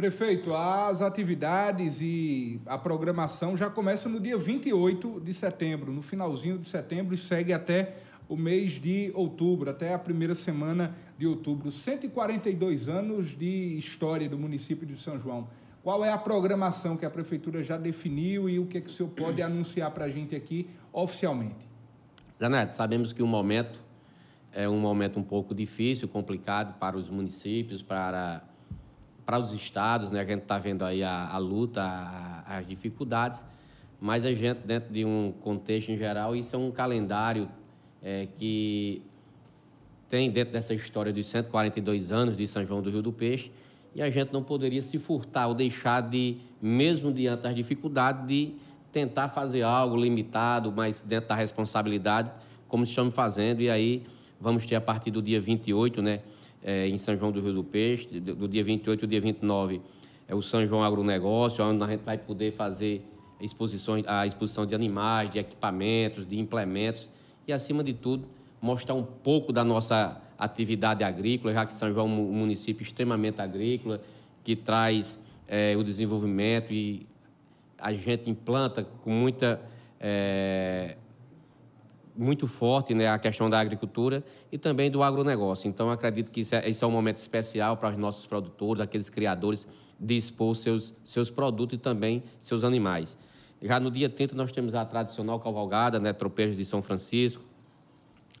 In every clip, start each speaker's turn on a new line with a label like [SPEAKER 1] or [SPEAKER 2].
[SPEAKER 1] Prefeito, as atividades e a programação já começam no dia 28 de setembro, no finalzinho de setembro, e segue até o mês de outubro, até a primeira semana de outubro. 142 anos de história do município de São João. Qual é a programação que a Prefeitura já definiu e o que, é que o senhor pode anunciar para a gente aqui oficialmente?
[SPEAKER 2] Zanetti, sabemos que o momento é um momento um pouco difícil, complicado para os municípios, para, para os estados, né? A gente está vendo aí a, a luta, a, as dificuldades, mas a gente, dentro de um contexto em geral, isso é um calendário é, que tem dentro dessa história dos 142 anos de São João do Rio do Peixe, e a gente não poderia se furtar ou deixar de, mesmo diante das dificuldades, de tentar fazer algo limitado, mas dentro da responsabilidade, como estamos fazendo, e aí vamos ter a partir do dia 28, né, é, em São João do Rio do Peixe, do dia 28 ao dia 29, é o São João Agronegócio, onde a gente vai poder fazer exposições, a exposição de animais, de equipamentos, de implementos, e, acima de tudo, mostrar um pouco da nossa atividade agrícola, já que São João é um município extremamente agrícola, que traz é, o desenvolvimento e a gente implanta com muita é, muito forte né, a questão da agricultura e também do agronegócio. Então, acredito que é, esse é um momento especial para os nossos produtores, aqueles criadores, de expor seus, seus produtos e também seus animais. Já no dia 30 nós temos a tradicional cavalgada, né, Tropeiros de São Francisco,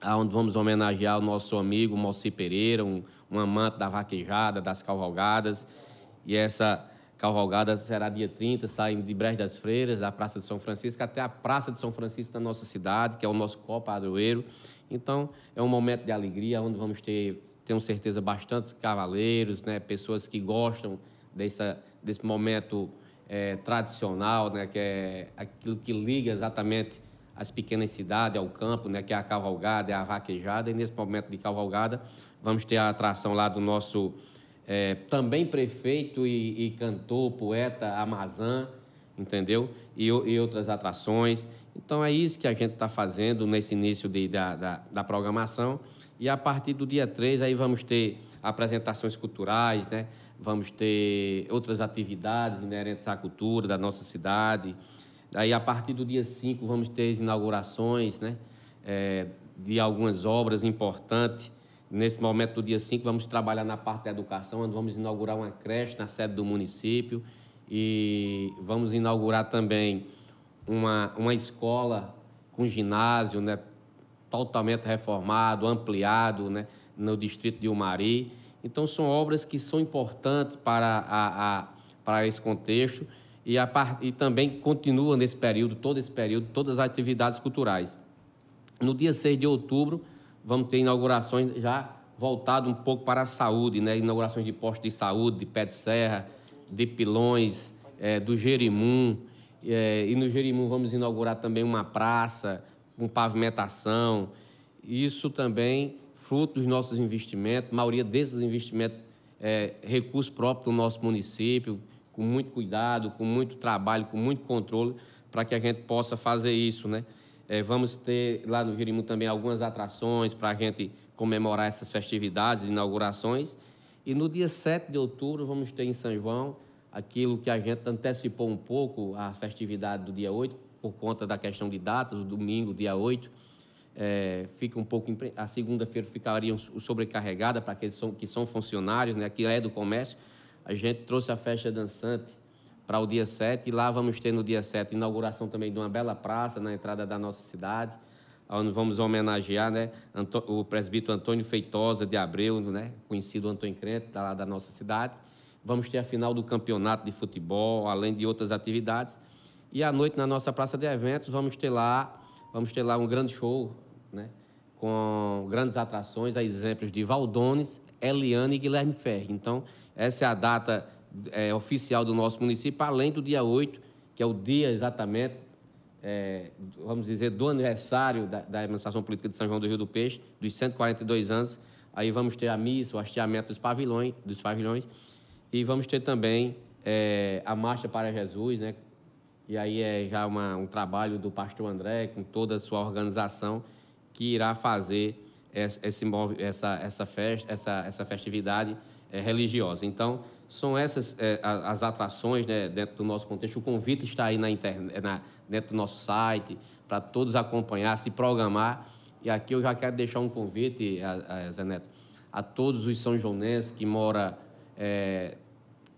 [SPEAKER 2] onde vamos homenagear o nosso amigo Moacir Pereira, um, um amante da vaquejada, das cavalgadas. E essa cavalgada será dia 30, saindo de Brejo das Freiras, da Praça de São Francisco, até a Praça de São Francisco da nossa cidade, que é o nosso copo padroeiro. Então, é um momento de alegria, onde vamos ter, tenho certeza, bastantes cavaleiros, né, pessoas que gostam dessa, desse momento é, tradicional, né, que é aquilo que liga exatamente as pequenas cidades ao campo, né, que é a cavalgada, é a vaquejada, e nesse momento de cavalgada vamos ter a atração lá do nosso é, também prefeito e, e, cantor, poeta Amazã, entendeu? E, e, outras atrações. Então é isso que a gente está fazendo nesse início de, da, da, da, programação. E a partir do dia 3 aí vamos ter apresentações culturais, né? vamos ter outras atividades inerentes à cultura da nossa cidade. Aí, a partir do dia 5, vamos ter as inaugurações né? É, de algumas obras importantes. Nesse momento do dia 5, vamos trabalhar na parte da educação, onde vamos inaugurar uma creche na sede do município e vamos inaugurar também uma, uma escola com ginásio, né, totalmente reformado, ampliado, né, no distrito de Umari. Então, são obras que são importantes para, a, a para esse contexto e, a, e também continua nesse período, todo esse período, todas as atividades culturais. No dia 6 de outubro, vamos ter inaugurações já voltado um pouco para a saúde, né? inaugurações de postos de saúde, de pé de serra, de pilões, é, do Jerimum. É, e no Jerimum vamos inaugurar também uma praça com pavimentação. Isso também fruto dos nossos investimentos, maioria desses investimentos é recurso próprio do nosso município, com muito cuidado, com muito trabalho, com muito controle, para que a gente possa fazer isso, né? É, vamos ter lá no Jirimu também algumas atrações para a gente comemorar essas festividades, inaugurações. E no dia 7 de outubro vamos ter em São João aquilo que a gente antecipou um pouco, a festividade do dia 8, por conta da questão de datas, o domingo, dia 8, é, fica um pouco a segunda-feira ficaria sobrecarregada para aqueles que são, funcionários, né, que é do comércio. A gente trouxe a festa dançante para o dia 7 e lá vamos ter no dia 7 inauguração também de uma bela praça na entrada da nossa cidade, onde vamos homenagear né, o presbítero Antônio Feitosa de Abreu, né, conhecido Antônio Crente, da, da nossa cidade. Vamos ter a final do campeonato de futebol, além de outras atividades. E à noite, na nossa praça de eventos, vamos ter lá Vamos ter lá um grande show, né? com grandes atrações, a exemplos de Valdones, Eliane e Guilherme Ferri. Então, essa é a data é, oficial do nosso município, além do dia 8, que é o dia exatamente, é, vamos dizer, do aniversário da, da, administração política de São João do Rio do Peixe, dos 142 anos. Aí vamos ter a missa, o hasteamento dos pavilhões, dos pavilhões e vamos ter também é, a Marcha para Jesus, né, e aí é já uma, um trabalho do pastor André, com toda a sua organização, que irá fazer esse, essa, essa, festa, essa, essa festividade é, religiosa. Então, são essas é, as atrações né, dentro do nosso contexto. O convite está aí na internet, na, dentro do nosso site, para todos acompanhar, se programar. E aqui eu já quero deixar um convite, a, a Zé Neto, a todos os são joanenses que moram é,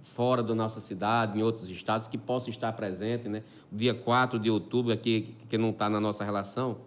[SPEAKER 2] fora da nossa cidade, em outros estados, que possam estar presentes. Né? Dia 4 de outubro, aqui, que não está na nossa relação,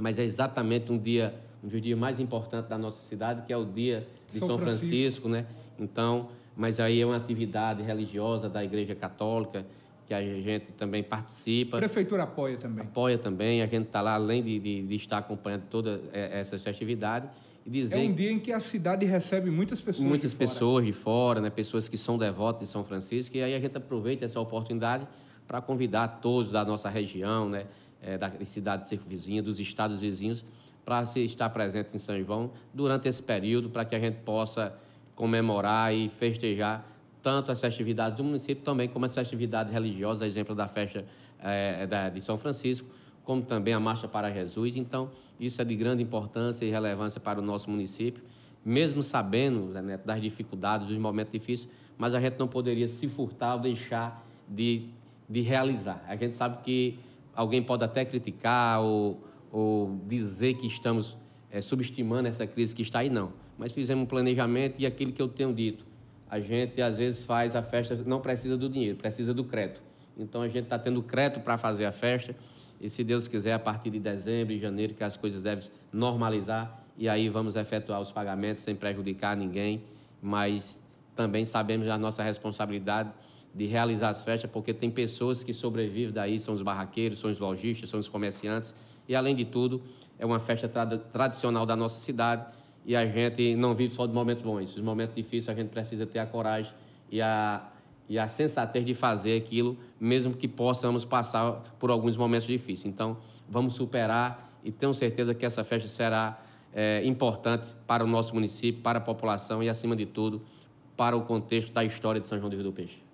[SPEAKER 2] mas é exatamente um dia, um dos dias mais importantes da nossa cidade, que é o dia de São, São Francisco. Francisco, né? Então, mas aí é uma atividade religiosa da Igreja Católica que a gente também participa.
[SPEAKER 1] A prefeitura apoia também.
[SPEAKER 2] Apoia também. A gente está lá, além de, de, de, estar acompanhando todas é, essas festividades.
[SPEAKER 1] E dizer é um dia em que a cidade recebe muitas pessoas
[SPEAKER 2] Muitas de pessoas de fora, né? pessoas que são devotas de São Francisco. E aí a gente aproveita essa oportunidade para convidar todos da nossa região, né? É, da cidade circunvizinha, dos estados vizinhos, para se estar presente em São João durante esse período, para que a gente possa comemorar e festejar tanto as festividades do município também como as festividades religiosas, exemplo da festa é, da, de São Francisco, como também a Marcha para Jesus. Então, isso é de grande importância e relevância para o nosso município, mesmo sabendo né, das dificuldades, dos momentos difíceis, mas a gente não poderia se furtar ou deixar de, de realizar. A gente sabe que alguém pode até criticar ou, ou dizer que estamos é, subestimando essa crise que está aí, não. Mas fizemos um planejamento e aquilo que eu tenho dito, a gente às vezes faz a festa, não precisa do dinheiro, precisa do crédito. Então a gente está tendo crédito para fazer a festa e se Deus quiser, a partir de dezembro e janeiro, que as coisas devem normalizar e aí vamos efetuar os pagamentos sem prejudicar ninguém, mas também sabemos a nossa responsabilidade de realizar as festas, porque tem pessoas que sobrevivem daí, são os barraqueiros, são os lojistas, são os comerciantes, e além de tudo, é uma festa tradicional da nossa cidade e a gente não vive só de momentos bons. Os momentos difíceis a gente precisa ter a coragem e a, e a sensatez de fazer aquilo, mesmo que possamos passar por alguns momentos difíceis. Então, vamos superar e tenho certeza que essa festa será é, importante para o nosso município, para a população e, acima de tudo, para o contexto da história de São João do Rio do Peixe.